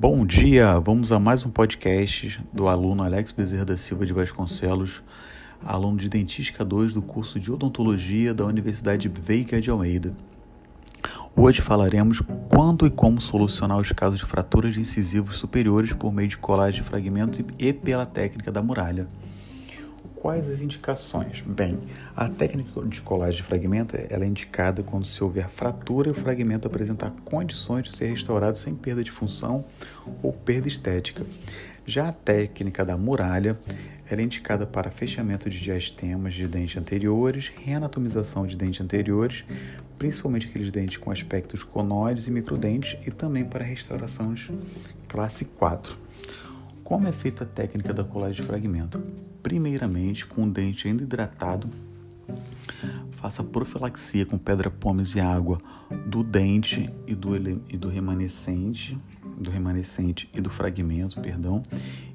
Bom dia, vamos a mais um podcast do aluno Alex Bezerra da Silva de Vasconcelos, aluno de Dentística 2 do curso de Odontologia da Universidade Veiga de Almeida. Hoje falaremos quando e como solucionar os casos de fraturas de incisivos superiores por meio de colagem de fragmentos e pela técnica da muralha. Quais as indicações? Bem, a técnica de colagem de fragmento ela é indicada quando se houver fratura e o fragmento apresentar condições de ser restaurado sem perda de função ou perda estética. Já a técnica da muralha ela é indicada para fechamento de diastemas de dentes anteriores, reanatomização de dentes anteriores, principalmente aqueles dentes com aspectos conoides e microdentes, e também para restaurações classe 4. Como é feita a técnica da colagem de fragmento? Primeiramente com o dente ainda hidratado. Faça profilaxia com pedra pomes e água do dente e do, e do remanescente, do remanescente e do fragmento, perdão,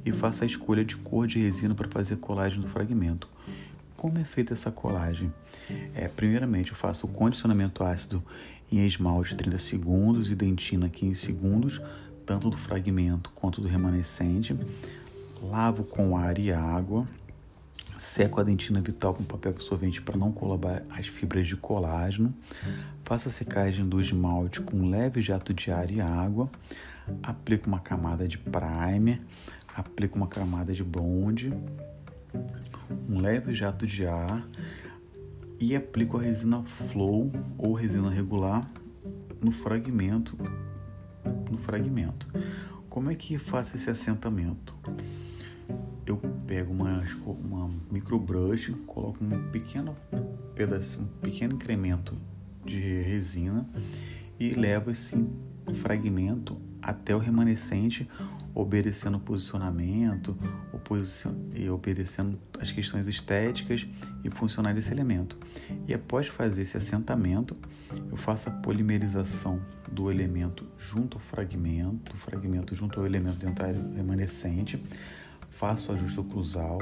e faça a escolha de cor de resina para fazer a colagem do fragmento. Como é feita essa colagem? É, primeiramente, eu faço o condicionamento ácido em esmalte 30 segundos e dentina 15 segundos, tanto do fragmento quanto do remanescente. Lavo com ar e água Seco a dentina vital com papel absorvente para não colabar as fibras de colágeno. Faça a secagem do esmalte com leve jato de ar e água. Aplique uma camada de primer. Aplique uma camada de bonde. Um leve jato de ar. E aplico a resina flow ou resina regular no fragmento. No fragmento. Como é que faço esse assentamento? Eu pego uma, uma microbrush, coloco um pequeno pedaço, um pequeno incremento de resina e levo esse fragmento até o remanescente, obedecendo o posicionamento e obedecendo as questões estéticas e funcionais desse elemento. E após fazer esse assentamento, eu faço a polimerização do elemento junto ao fragmento, fragmento junto ao elemento dentário remanescente, faça o ajuste oclusal,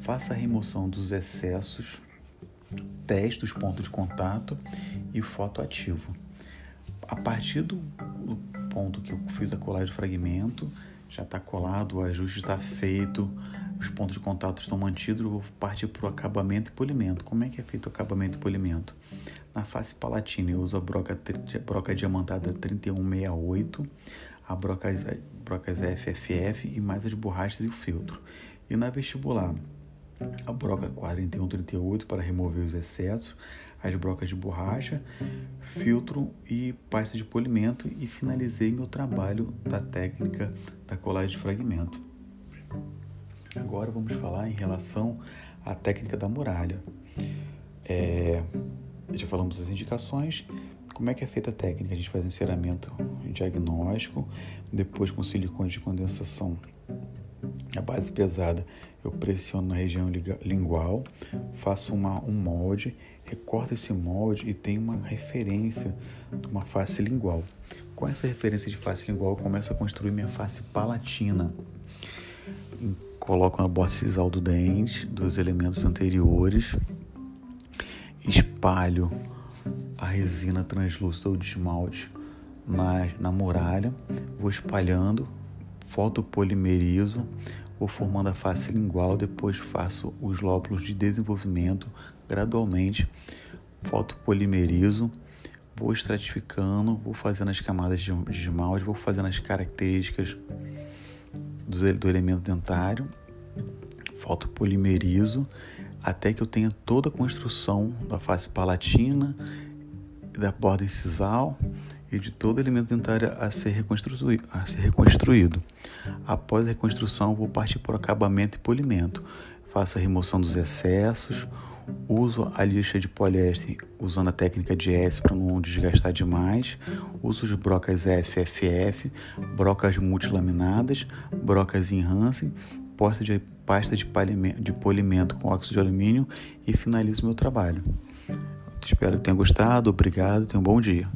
faça a remoção dos excessos, teste os pontos de contato e foto ativo. A partir do, do ponto que eu fiz a colagem de fragmento, já está colado, o ajuste está feito, os pontos de contato estão mantidos, eu vou partir para o acabamento e polimento. Como é que é feito o acabamento e polimento? Na face palatina eu uso a broca, broca diamantada 3168, a brocas, brocas FFF e mais as borrachas e o filtro. E na vestibular, a broca 4138 para remover os excessos, as brocas de borracha, filtro e pasta de polimento e finalizei meu trabalho da técnica da colagem de fragmento. Agora vamos falar em relação à técnica da muralha. É, já falamos das indicações, como é que é feita a técnica? A gente faz enceramento diagnóstico, depois com silicone de condensação. A base pesada eu pressiono na região lingual, faço uma, um molde, recorto esse molde e tenho uma referência de uma face lingual. Com essa referência de face lingual, eu começo a construir minha face palatina. Coloco na borda cisal do dente, dos elementos anteriores, espalho a resina translúcida ou de esmalte na, na muralha, vou espalhando, fotopolimerizo, vou formando a face lingual, depois faço os lóbulos de desenvolvimento gradualmente, fotopolimerizo, vou estratificando, vou fazendo as camadas de, esmalte, vou fazendo as características do, do elemento dentário, fotopolimerizo, até que eu tenha toda a construção da face palatina da borda incisal e de todo elemento dentário a ser, reconstruído, a ser reconstruído. Após a reconstrução, vou partir para o acabamento e polimento. Faço a remoção dos excessos, uso a lixa de poliéster usando a técnica de S para não desgastar demais, uso os brocas FFF, brocas multilaminadas, brocas em Hansen, pasta de, pasta de, de polimento com óxido de alumínio e finalizo meu trabalho. Espero que tenha gostado. Obrigado. Tenha um bom dia.